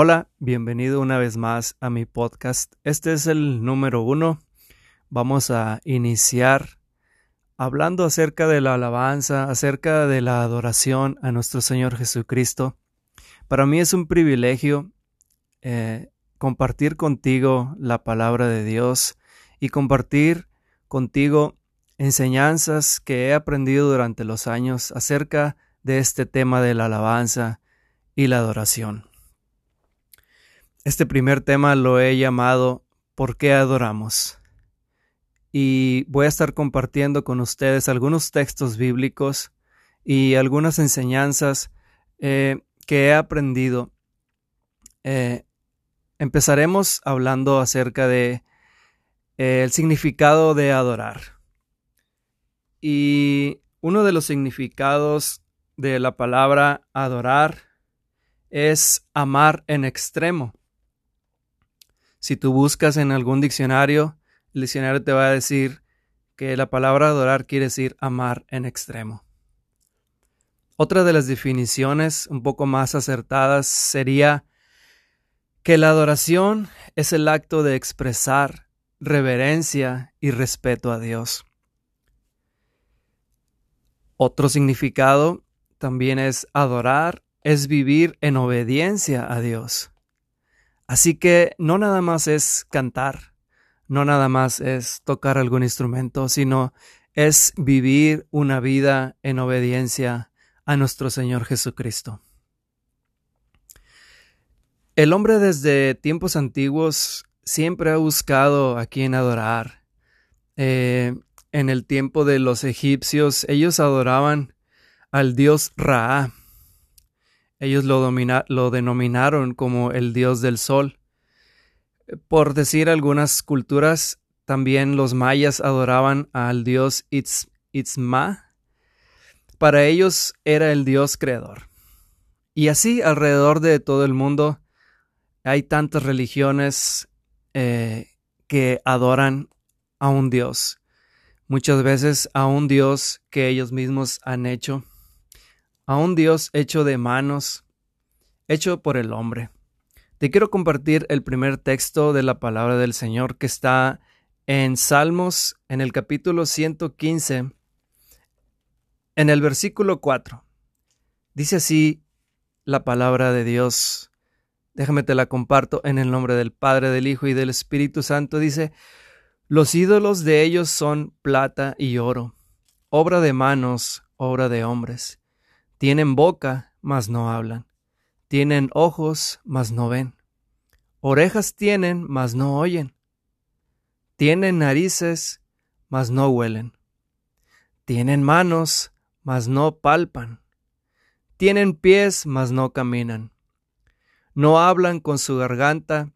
Hola, bienvenido una vez más a mi podcast. Este es el número uno. Vamos a iniciar hablando acerca de la alabanza, acerca de la adoración a nuestro Señor Jesucristo. Para mí es un privilegio eh, compartir contigo la palabra de Dios y compartir contigo enseñanzas que he aprendido durante los años acerca de este tema de la alabanza y la adoración. Este primer tema lo he llamado ¿Por qué adoramos? Y voy a estar compartiendo con ustedes algunos textos bíblicos y algunas enseñanzas eh, que he aprendido. Eh, empezaremos hablando acerca de eh, el significado de adorar. Y uno de los significados de la palabra adorar es amar en extremo. Si tú buscas en algún diccionario, el diccionario te va a decir que la palabra adorar quiere decir amar en extremo. Otra de las definiciones un poco más acertadas sería que la adoración es el acto de expresar reverencia y respeto a Dios. Otro significado también es adorar, es vivir en obediencia a Dios. Así que no nada más es cantar, no nada más es tocar algún instrumento, sino es vivir una vida en obediencia a nuestro Señor Jesucristo. El hombre desde tiempos antiguos siempre ha buscado a quien adorar. Eh, en el tiempo de los egipcios, ellos adoraban al dios Ra, ellos lo, lo denominaron como el dios del sol. Por decir algunas culturas, también los mayas adoraban al dios Itzma. Para ellos era el dios creador. Y así alrededor de todo el mundo hay tantas religiones eh, que adoran a un dios. Muchas veces a un dios que ellos mismos han hecho a un Dios hecho de manos, hecho por el hombre. Te quiero compartir el primer texto de la palabra del Señor que está en Salmos, en el capítulo 115, en el versículo 4. Dice así la palabra de Dios. Déjame te la comparto en el nombre del Padre, del Hijo y del Espíritu Santo. Dice, los ídolos de ellos son plata y oro, obra de manos, obra de hombres tienen boca, mas no hablan. Tienen ojos, mas no ven. Orejas tienen, mas no oyen. Tienen narices, mas no huelen. Tienen manos, mas no palpan. Tienen pies, mas no caminan. No hablan con su garganta.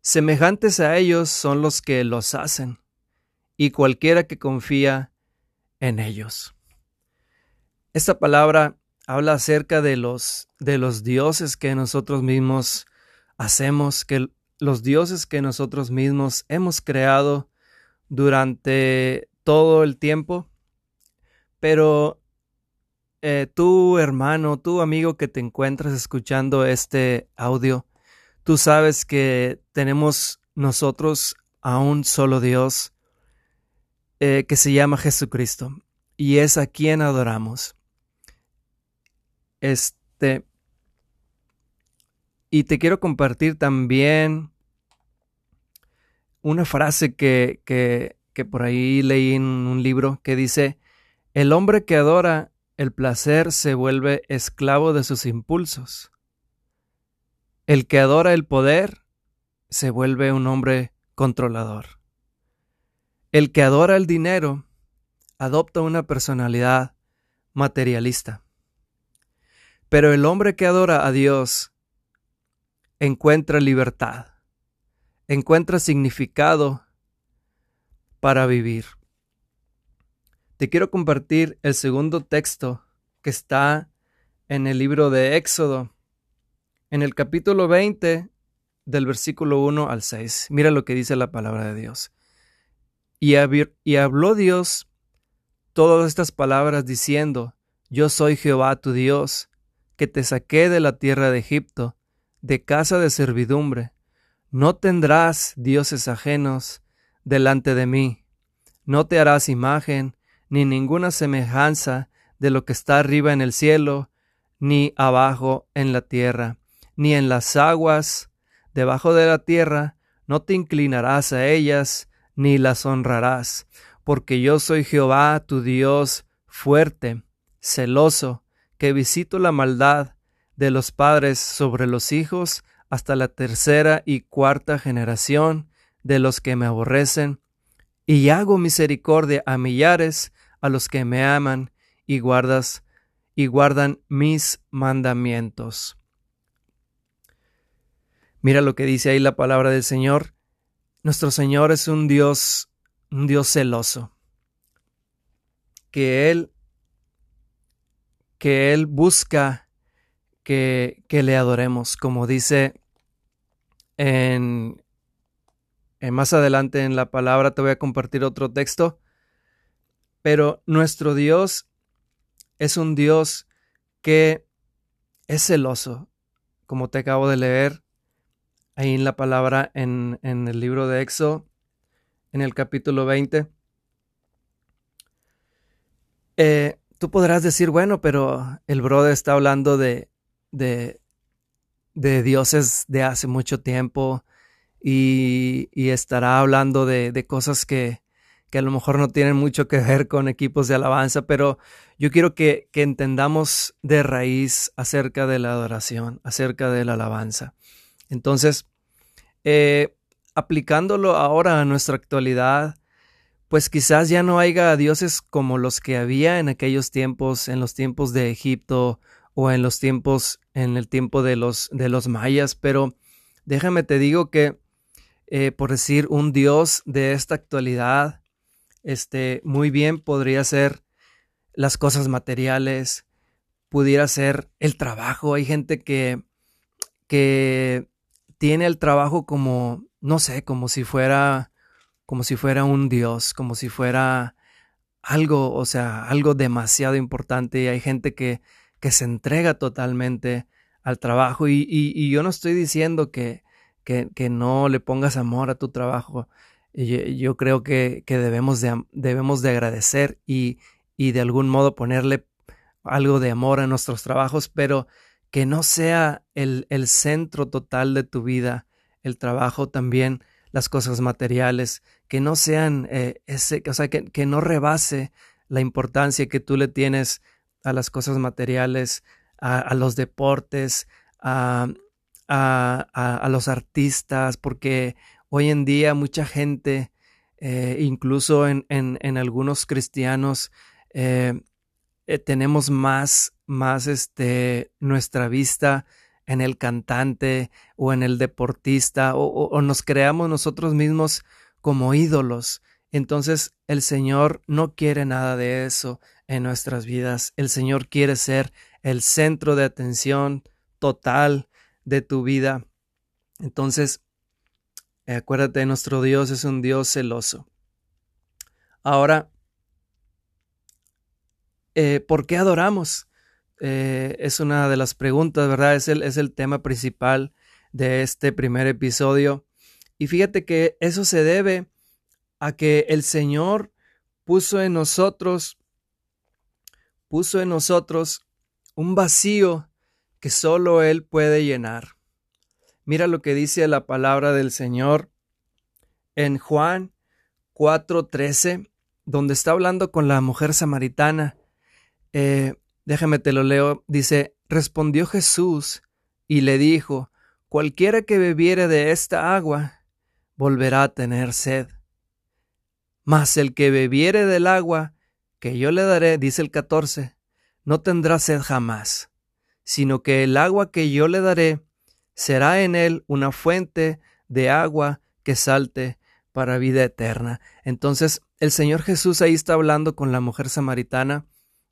Semejantes a ellos son los que los hacen, y cualquiera que confía en ellos. Esta palabra habla acerca de los, de los dioses que nosotros mismos hacemos, que los dioses que nosotros mismos hemos creado durante todo el tiempo. Pero eh, tú, hermano, tú, amigo que te encuentras escuchando este audio, tú sabes que tenemos nosotros a un solo Dios eh, que se llama Jesucristo y es a quien adoramos. Este. Y te quiero compartir también una frase que, que, que por ahí leí en un libro que dice, el hombre que adora el placer se vuelve esclavo de sus impulsos. El que adora el poder se vuelve un hombre controlador. El que adora el dinero adopta una personalidad materialista. Pero el hombre que adora a Dios encuentra libertad, encuentra significado para vivir. Te quiero compartir el segundo texto que está en el libro de Éxodo, en el capítulo 20 del versículo 1 al 6. Mira lo que dice la palabra de Dios. Y, y habló Dios todas estas palabras diciendo, Yo soy Jehová tu Dios, que te saqué de la tierra de Egipto, de casa de servidumbre. No tendrás dioses ajenos delante de mí. No te harás imagen, ni ninguna semejanza de lo que está arriba en el cielo, ni abajo en la tierra, ni en las aguas debajo de la tierra, no te inclinarás a ellas, ni las honrarás, porque yo soy Jehová tu Dios fuerte, celoso, que visito la maldad de los padres sobre los hijos hasta la tercera y cuarta generación de los que me aborrecen, y hago misericordia a millares a los que me aman y guardas y guardan mis mandamientos. Mira lo que dice ahí la palabra del Señor. Nuestro Señor es un Dios, un Dios celoso. Que Él, que Él busca que, que le adoremos, como dice en, en más adelante en la palabra te voy a compartir otro texto. Pero nuestro Dios es un Dios que es celoso, como te acabo de leer ahí en la palabra en, el libro de Éxodo, en el capítulo 20. Eh, tú podrás decir, bueno, pero el brother está hablando de, de, de dioses de hace mucho tiempo y, y estará hablando de, de cosas que, que, a lo mejor no tienen mucho que ver con equipos de alabanza, pero yo quiero que, que entendamos de raíz acerca de la adoración, acerca de la alabanza. Entonces, eh, aplicándolo ahora a nuestra actualidad, pues quizás ya no haya dioses como los que había en aquellos tiempos, en los tiempos de Egipto o en los tiempos, en el tiempo de los, de los mayas, pero déjame te digo que, eh, por decir, un dios de esta actualidad, este, muy bien podría ser las cosas materiales, pudiera ser el trabajo. Hay gente que, que tiene el trabajo como, no sé, como si fuera, como si fuera un dios, como si fuera algo, o sea, algo demasiado importante. Y hay gente que, que se entrega totalmente al trabajo. Y, y, yo no estoy diciendo que, que, que, no le pongas amor a tu trabajo. Yo, yo creo que, que, debemos, de, debemos de agradecer y, y de algún modo ponerle algo de amor a nuestros trabajos, pero que no sea el, el centro total de tu vida, el trabajo también, las cosas materiales, que no sean eh, ese, o sea, que, que, no rebase la importancia que tú le tienes a las cosas materiales, a, los deportes, a, a, a, los artistas, porque hoy en día mucha gente, eh, incluso en, en, en, algunos cristianos, eh, tenemos más, más este, nuestra vista en el cantante o en el deportista o, o, nos creamos nosotros mismos como ídolos. Entonces el Señor no quiere nada de eso en nuestras vidas. El Señor quiere ser el centro de atención total de tu vida. Entonces, acuérdate, nuestro Dios es un Dios celoso. Ahora, eh, ¿por qué adoramos? Eh, es una de las preguntas, ¿verdad? Es el, es el tema principal de este primer episodio. Y fíjate que eso se debe a que el Señor puso en nosotros, puso en nosotros un vacío que solo Él puede llenar. Mira lo que dice la palabra del Señor en Juan 4:13, donde está hablando con la mujer samaritana eh, déjame te lo leo. Dice, respondió Jesús y le dijo, cualquiera que bebiere de esta agua, volverá a tener sed. Mas el que bebiere del agua que yo le daré, dice el 14, no tendrá sed jamás, sino que el agua que yo le daré será en él una fuente de agua que salte para vida eterna. Entonces, el Señor Jesús ahí está hablando con la mujer samaritana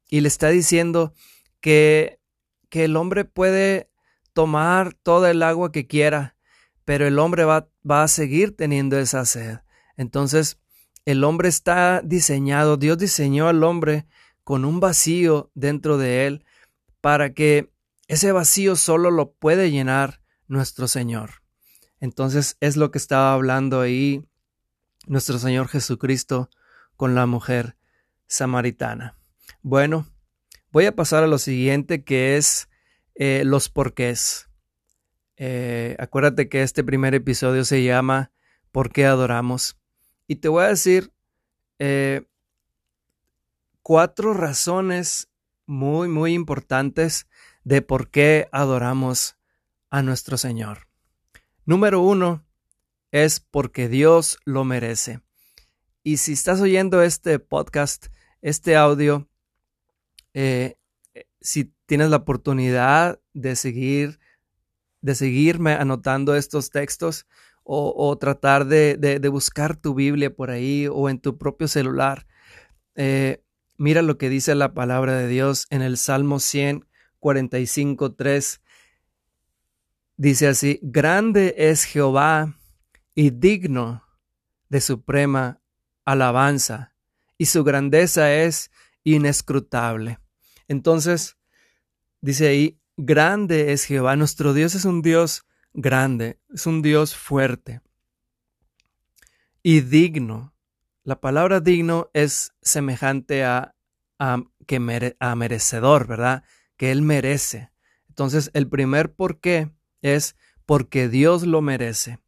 y le está diciendo que, que el hombre puede tomar toda el agua que quiera, pero el hombre va, va a seguir teniendo esa sed. Entonces, el hombre está diseñado, Dios diseñó al hombre con un vacío dentro de él para que ese vacío solo lo puede llenar nuestro Señor. Entonces es lo que estaba hablando ahí nuestro Señor Jesucristo con la mujer samaritana. Bueno, voy a pasar a lo siguiente que es eh, los porqués. Eh, acuérdate que este primer episodio se llama ¿Por qué adoramos? Y te voy a decir eh, cuatro razones muy, muy importantes de por qué adoramos a nuestro Señor. Número uno es porque Dios lo merece. Y si estás oyendo este podcast, este audio, eh, si tienes la oportunidad de seguir, de seguirme anotando estos textos o, tratar de, buscar tu Biblia por ahí o en tu propio celular, eh, mira lo que dice la palabra de Dios en el Salmo 145, 3. Dice así, grande es Jehová y digno de suprema alabanza, y su grandeza es inescrutable. Entonces, dice ahí, grande es Jehová, nuestro Dios es un Dios grande, es un Dios fuerte y digno. La palabra digno es semejante a, a, que merecedor, ¿verdad? Que Él merece. Entonces, el primer por qué es porque Dios lo merece.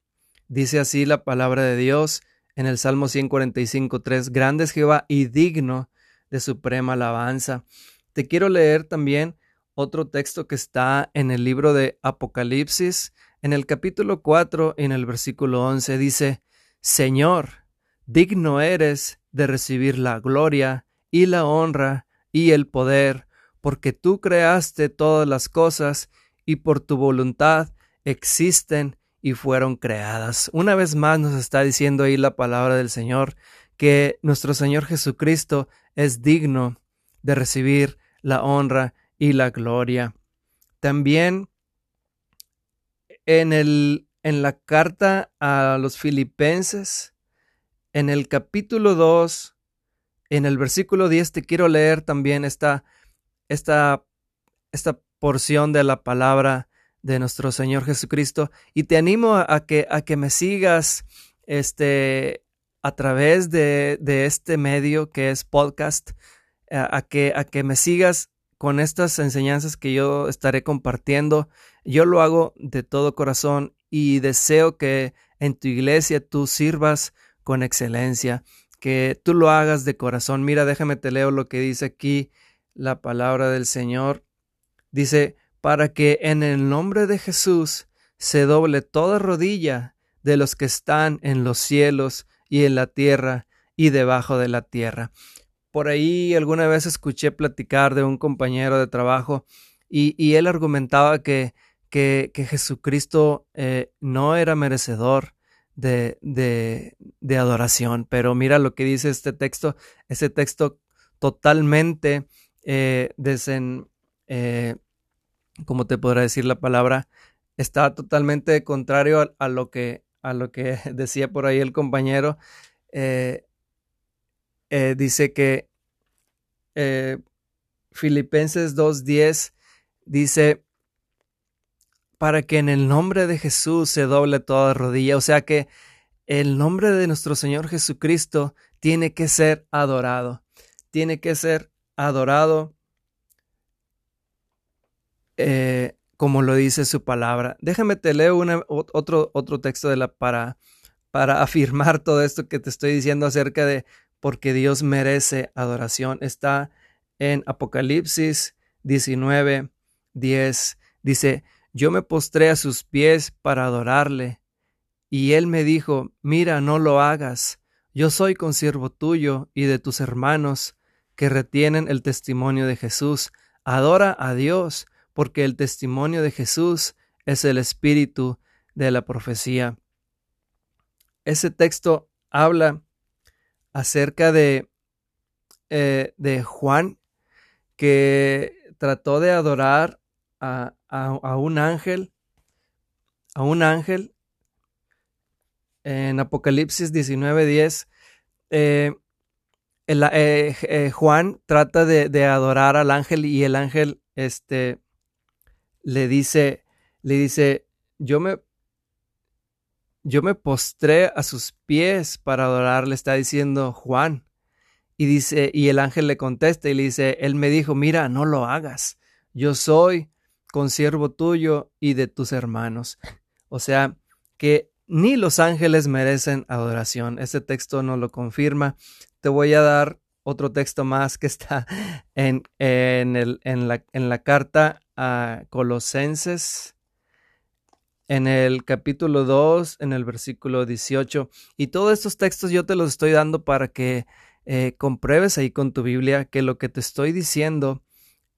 Dice así la palabra de Dios en el Salmo 145, 3, grande es Jehová y digno de suprema alabanza. Te quiero leer también otro texto que está en el libro de Apocalipsis, en el capítulo 4, en el versículo 11, dice, Señor, digno eres de recibir la gloria y la honra y el poder, porque tú creaste todas las cosas y por tu voluntad existen y fueron creadas. Una vez más nos está diciendo ahí la palabra del Señor que nuestro Señor Jesucristo es digno de recibir la honra y la gloria. También en, el, en la carta a los filipenses, en el capítulo 2, en el versículo 10, te quiero leer también esta, esta, esta porción de la palabra de nuestro Señor Jesucristo y te animo a, que, a que me sigas este, a través de, de este medio que es podcast, a, que, a que me sigas con estas enseñanzas que yo estaré compartiendo. Yo lo hago de todo corazón y deseo que en tu iglesia tú sirvas con excelencia, que tú lo hagas de corazón. Mira, déjame te leo lo que dice aquí la palabra del Señor. Dice, para que en el nombre de Jesús se doble toda rodilla de los que están en los cielos y en la tierra y debajo de la tierra. Por ahí alguna vez escuché platicar de un compañero de trabajo y, él argumentaba que, que, Jesucristo eh, no era merecedor de, de, adoración, pero mira lo que dice este texto, ese texto totalmente eh, desen, eh, como te podrá decir la palabra, está totalmente contrario a, lo, que, a lo que decía por ahí el compañero. Eh, eh, dice que eh, Filipenses 2.10 dice, para que en el nombre de Jesús se doble toda rodilla. O sea que el nombre de nuestro Señor Jesucristo tiene que ser adorado. Tiene que ser adorado eh, como lo dice su palabra. Déjame te leo otro, otro texto de la, para, para afirmar todo esto que te estoy diciendo acerca de porque Dios merece adoración. Está en Apocalipsis 19, 10. Dice, yo me postré a sus pies para adorarle. Y él me dijo, mira, no lo hagas. Yo soy consiervo tuyo y de tus hermanos que retienen el testimonio de Jesús. Adora a Dios porque el testimonio de Jesús es el espíritu de la profecía. Ese texto habla acerca de, eh, de Juan que trató de adorar a, un ángel, a un ángel. En Apocalipsis 19:10, eh, eh, Juan trata de, de, adorar al ángel y el ángel este, le dice, le dice, yo me yo me postré a sus pies para adorarle, está diciendo Juan. Y dice, y el ángel le contesta y le dice, él me dijo, mira, no lo hagas. Yo soy consiervo tuyo y de tus hermanos. O sea, que ni los ángeles merecen adoración. Este texto no lo confirma. Te voy a dar otro texto más que está en, el, en, la, en la carta a Colosenses, en el capítulo 2, en el versículo 18. Y todos estos textos yo te los estoy dando para que eh, compruebes ahí con tu Biblia que lo que te estoy diciendo,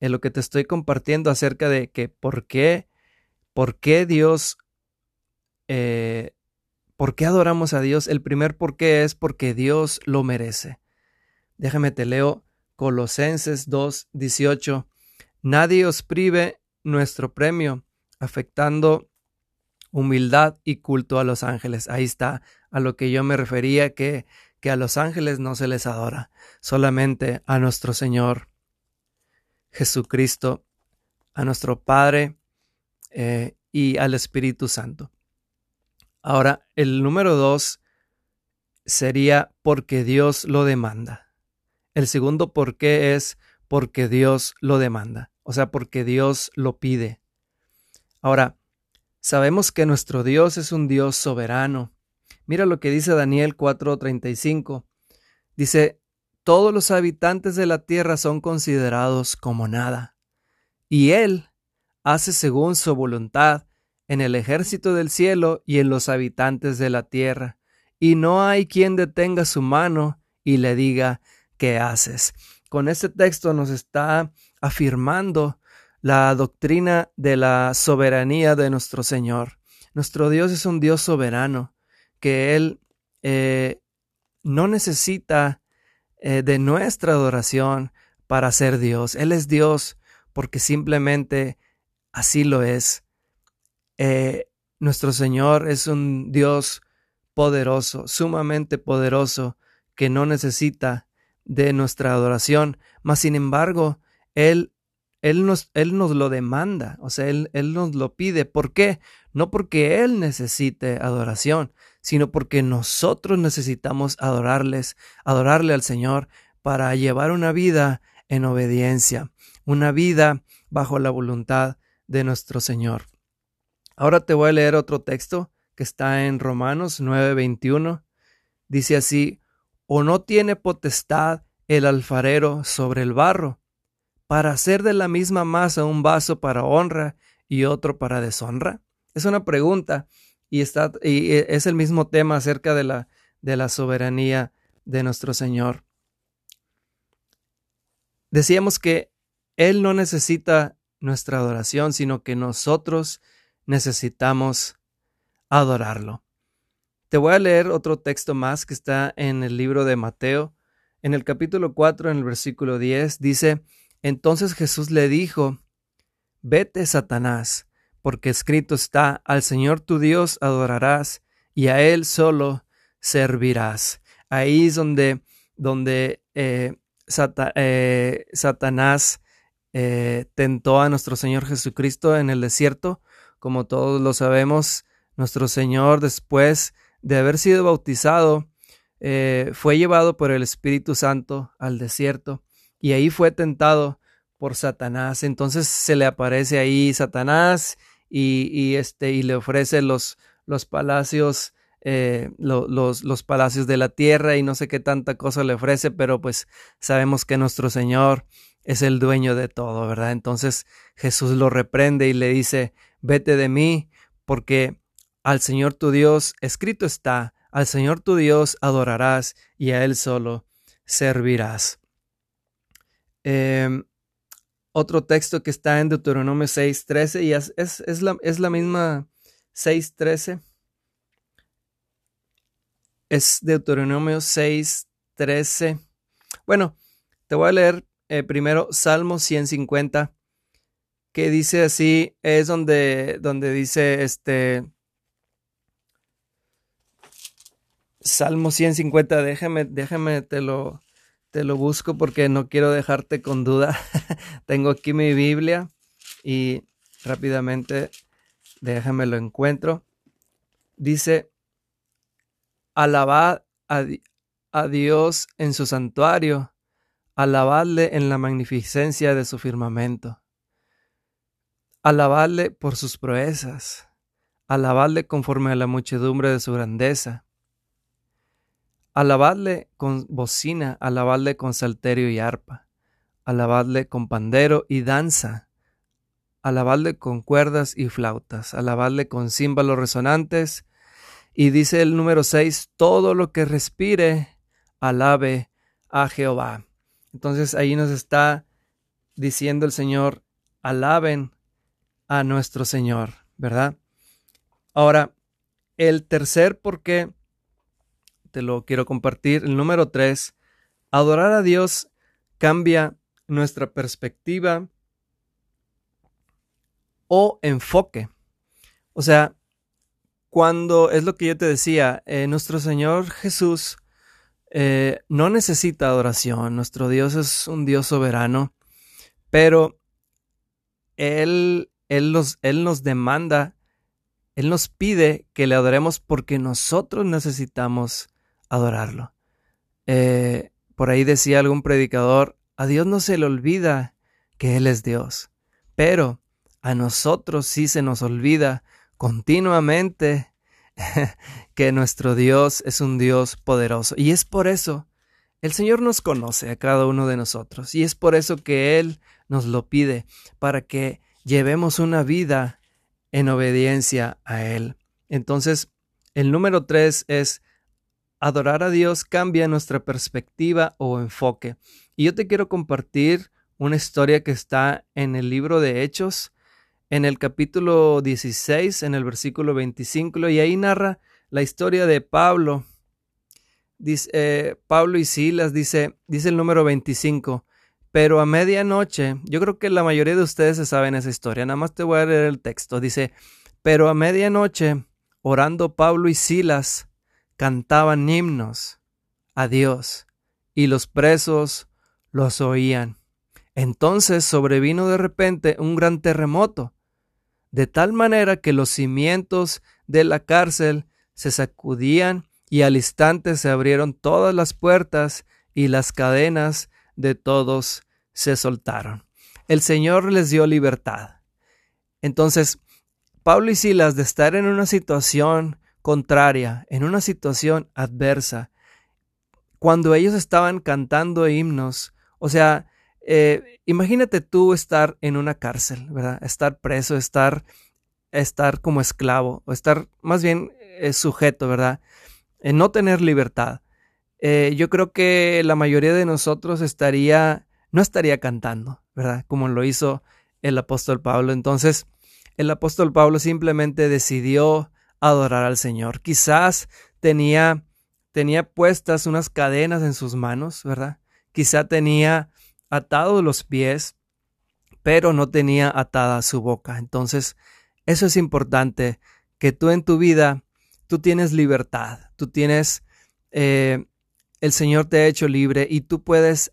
en lo que te estoy compartiendo acerca de que por qué, por qué Dios, eh, por qué adoramos a Dios, el primer por qué es porque Dios lo merece. Déjame te leo Colosenses 2, 18. Nadie os prive nuestro premio, afectando humildad y culto a los ángeles. Ahí está a lo que yo me refería, que, que a los ángeles no se les adora, solamente a nuestro Señor Jesucristo, a nuestro Padre eh, y al Espíritu Santo. Ahora, el número dos sería porque Dios lo demanda. El segundo por qué es porque Dios lo demanda, o sea, porque Dios lo pide. Ahora, sabemos que nuestro Dios es un Dios soberano. Mira lo que dice Daniel 4:35. Dice, todos los habitantes de la tierra son considerados como nada, y Él hace según su voluntad en el ejército del cielo y en los habitantes de la tierra, y no hay quien detenga su mano y le diga, ¿Qué haces. Con este texto nos está afirmando la doctrina de la soberanía de nuestro Señor. Nuestro Dios es un Dios soberano, que Él eh, no necesita eh, de nuestra adoración para ser Dios. Él es Dios porque simplemente así lo es. Eh, nuestro Señor es un Dios poderoso, sumamente poderoso, que no necesita de nuestra adoración, mas sin embargo, Él, él, nos, él nos lo demanda, o sea, él, él nos lo pide. ¿Por qué? No porque Él necesite adoración, sino porque nosotros necesitamos adorarles, adorarle al Señor para llevar una vida en obediencia, una vida bajo la voluntad de nuestro Señor. Ahora te voy a leer otro texto que está en Romanos 9:21. Dice así, ¿O no tiene potestad el alfarero sobre el barro para hacer de la misma masa un vaso para honra y otro para deshonra? Es una pregunta y, está, y es el mismo tema acerca de la, de la soberanía de nuestro Señor. Decíamos que Él no necesita nuestra adoración, sino que nosotros necesitamos adorarlo. Te voy a leer otro texto más que está en el libro de Mateo. En el capítulo 4, en el versículo 10, dice, Entonces Jesús le dijo, Vete, Satanás, porque escrito está, al Señor tu Dios adorarás y a Él solo servirás. Ahí es donde, donde eh, eh, Satanás eh, tentó a nuestro Señor Jesucristo en el desierto. Como todos lo sabemos, nuestro Señor después de haber sido bautizado, fue llevado por el Espíritu Santo al desierto y ahí fue tentado por Satanás. Entonces se le aparece ahí Satanás y, este, y le ofrece los, los palacios, eh, los, los palacios de la tierra y no sé qué tanta cosa le ofrece, pero pues sabemos que nuestro Señor es el dueño de todo, ¿verdad? Entonces Jesús lo reprende y le dice, vete de mí, porque al Señor tu Dios, escrito está, al Señor tu Dios adorarás y a Él solo servirás. Em, otro texto que está en Deuteronomio 6.13 y es, la, es la misma 6.13. Es Deuteronomio 6.13. Bueno, te voy a leer eh, primero Salmo 150, que dice así, es donde, donde dice este Salmo 150, déjame, déjame, te lo, te lo busco porque no quiero dejarte con duda. Tengo aquí mi Biblia y rápidamente déjame lo encuentro. Dice, alabad a, a Dios en su santuario, alabadle en la magnificencia de su firmamento, alabadle por sus proezas, alabadle conforme a la muchedumbre de su grandeza, alabadle con bocina, alabadle con salterio y arpa, alabadle con pandero y danza, alabadle con cuerdas y flautas, alabadle con címbalos resonantes, y dice el número 6, todo lo que respire, alabe a Jehová. Entonces ahí nos está diciendo el Señor, alaben a nuestro Señor, ¿verdad? Ahora, el tercer por qué te lo quiero compartir. El número 3, adorar a Dios cambia nuestra perspectiva o enfoque. O sea, cuando es lo que yo te decía, eh, nuestro Señor Jesús eh, no necesita adoración, nuestro Dios es un Dios soberano, pero Él, él, nos, él nos demanda, Él nos pide que le adoremos porque nosotros necesitamos adorarlo. Eh, por ahí decía algún predicador, a Dios no se le olvida que Él es Dios, pero a nosotros sí se nos olvida continuamente que nuestro Dios es un Dios poderoso. Y es por eso, el Señor nos conoce a cada uno de nosotros. Y es por eso que Él nos lo pide, para que llevemos una vida en obediencia a Él. Entonces, el número tres es adorar a Dios cambia nuestra perspectiva o enfoque. Y yo te quiero compartir una historia que está en el libro de Hechos, en el capítulo 16, en el versículo 25, y ahí narra la historia de Pablo. Dice, eh, Pablo y Silas, dice, dice el número 25. Pero a medianoche, yo creo que la mayoría de ustedes se saben esa historia, nada más te voy a leer el texto. Dice, pero a medianoche, orando Pablo y Silas, cantaban himnos a Dios, y los presos los oían. Entonces sobrevino de repente un gran terremoto, de tal manera que los cimientos de la cárcel se sacudían y al instante se abrieron todas las puertas y las cadenas de todos se soltaron. El Señor les dio libertad. Entonces, Pablo y Silas, de estar en una situación contraria, en una situación adversa, cuando ellos estaban cantando himnos, o sea, eh, imagínate tú estar en una cárcel, ¿verdad? Estar preso, estar, estar como esclavo, o estar más bien eh, sujeto, ¿verdad? En no tener libertad. Eh, yo creo que la mayoría de nosotros estaría, no estaría cantando, ¿verdad? Como lo hizo el apóstol Pablo. Entonces, el apóstol Pablo simplemente decidió adorar al Señor. Quizás tenía, tenía puestas unas cadenas en sus manos, ¿verdad? Quizá tenía atados los pies, pero no tenía atada su boca. Entonces, eso es importante, que tú en tu vida, tú tienes libertad, tú tienes, eh, el Señor te ha hecho libre y tú puedes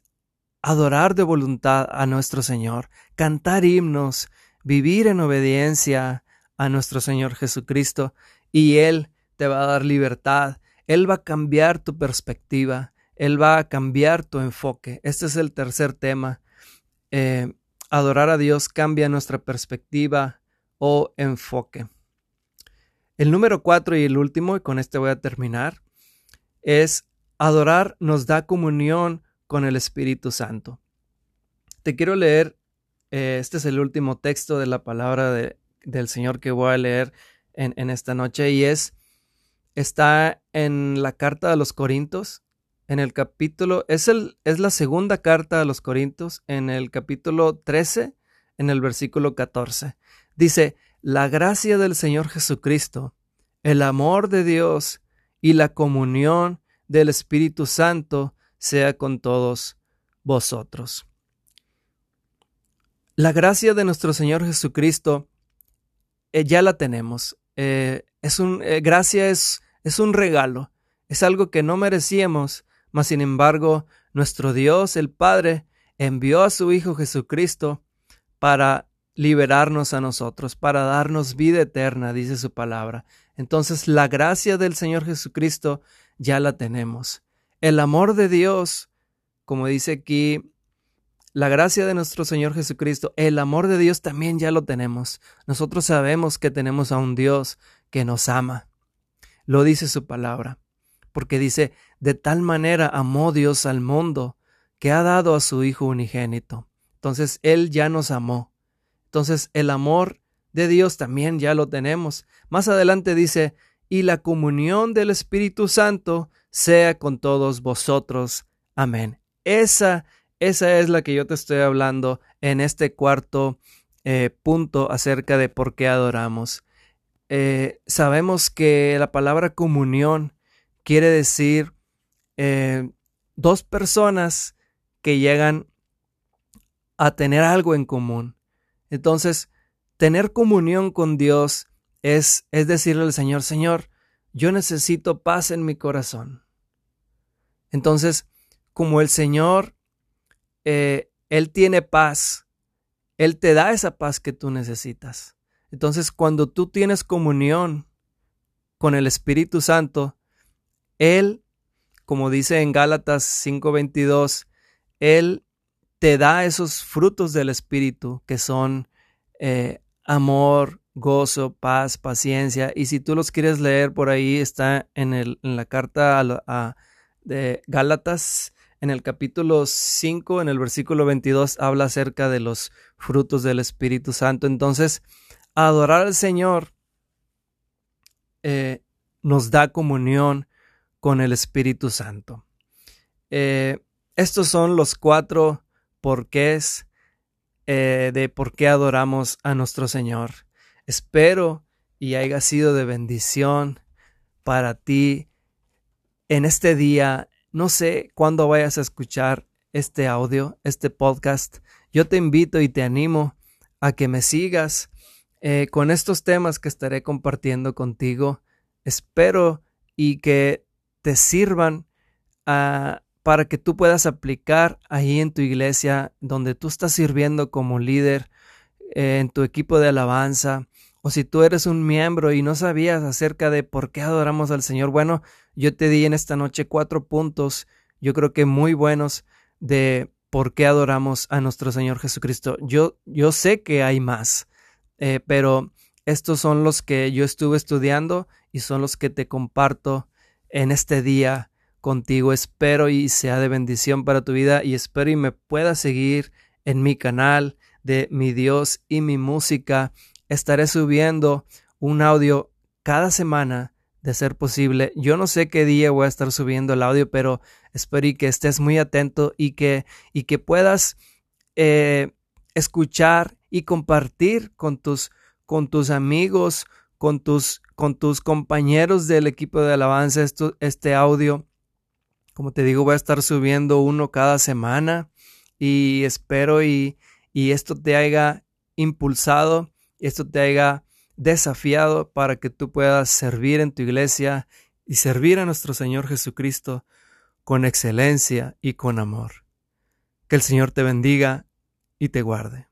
adorar de voluntad a nuestro Señor, cantar himnos, vivir en obediencia a nuestro Señor Jesucristo y Él te va a dar libertad, Él va a cambiar tu perspectiva, él va a cambiar tu enfoque. Este es el tercer tema. Eh, adorar a Dios cambia nuestra perspectiva o enfoque. El número cuatro y el último, y con este voy a terminar, es adorar nos da comunión con el Espíritu Santo. Te quiero leer, eh, este es el último texto de la palabra del Señor que voy a leer en, esta noche y es, está en la carta de los Corintios, en el capítulo, es, el, es la segunda carta a los Corintios, en el capítulo 13, en el versículo 14. Dice, la gracia del Señor Jesucristo, el amor de Dios y la comunión del Espíritu Santo sea con todos vosotros. La gracia de nuestro Señor Jesucristo eh, ya la tenemos. Eh, es un, eh, gracia es, es un regalo, es algo que no merecíamos, mas sin embargo, nuestro Dios, el Padre, envió a su Hijo Jesucristo para liberarnos a nosotros, para darnos vida eterna, dice su palabra. Entonces la gracia del Señor Jesucristo ya la tenemos. El amor de Dios, como dice aquí, la gracia de nuestro Señor Jesucristo, el amor de Dios también ya lo tenemos. Nosotros sabemos que tenemos a un Dios que nos ama. Lo dice su palabra, porque dice, de tal manera amó Dios al mundo, que ha dado a su Hijo unigénito. Entonces Él ya nos amó. Entonces el amor de Dios también ya lo tenemos. Más adelante dice, y la comunión del Espíritu Santo sea con todos vosotros. Amén. Esa, esa es la que yo te estoy hablando en este cuarto eh, punto acerca de por qué adoramos. Eh, sabemos que la palabra comunión quiere decir eh, dos personas que llegan a tener algo en común. Entonces, tener comunión con Dios es, es decirle al Señor, Señor, yo necesito paz en mi corazón. Entonces, como el Señor, eh, Él tiene paz, Él te da esa paz que tú necesitas. Entonces, cuando tú tienes comunión con el Espíritu Santo, Él, como dice en Gálatas 5:22, Él te da esos frutos del Espíritu que son eh, amor, gozo, paz, paciencia. Y si tú los quieres leer por ahí, está en, el, en la carta a, de Gálatas, en el capítulo 5, en el versículo 22, habla acerca de los frutos del Espíritu Santo. Entonces, adorar al Señor eh, nos da comunión con el Espíritu Santo. Eh, estos son los cuatro porqués eh, de por qué adoramos a nuestro Señor. Espero y haya sido de bendición para ti en este día. No sé cuándo vayas a escuchar este audio, este podcast. Yo te invito y te animo a que me sigas eh, con estos temas que estaré compartiendo contigo. Espero y que te sirvan a para que tú puedas aplicar ahí en tu iglesia donde tú estás sirviendo como líder eh, en tu equipo de alabanza o si tú eres un miembro y no sabías acerca de por qué adoramos al Señor. Bueno, yo te di en esta noche cuatro puntos, yo creo que muy buenos de por qué adoramos a nuestro Señor Jesucristo. Yo, yo sé que hay más, eh, pero estos son los que yo estuve estudiando y son los que te comparto en este día contigo. Espero y sea de bendición para tu vida y espero y me puedas seguir en mi canal de mi Dios y mi música. Estaré subiendo un audio cada semana de ser posible. Yo no sé qué día voy a estar subiendo el audio, pero espero y que estés muy atento y que, y que puedas eh, escuchar y compartir con tus, con tus amigos, con tus, con tus compañeros del equipo de alabanza este audio como te digo, voy a estar subiendo uno cada semana y espero y, y esto te haya impulsado, esto te haya desafiado para que tú puedas servir en tu iglesia y servir a nuestro Señor Jesucristo con excelencia y con amor. Que el Señor te bendiga y te guarde.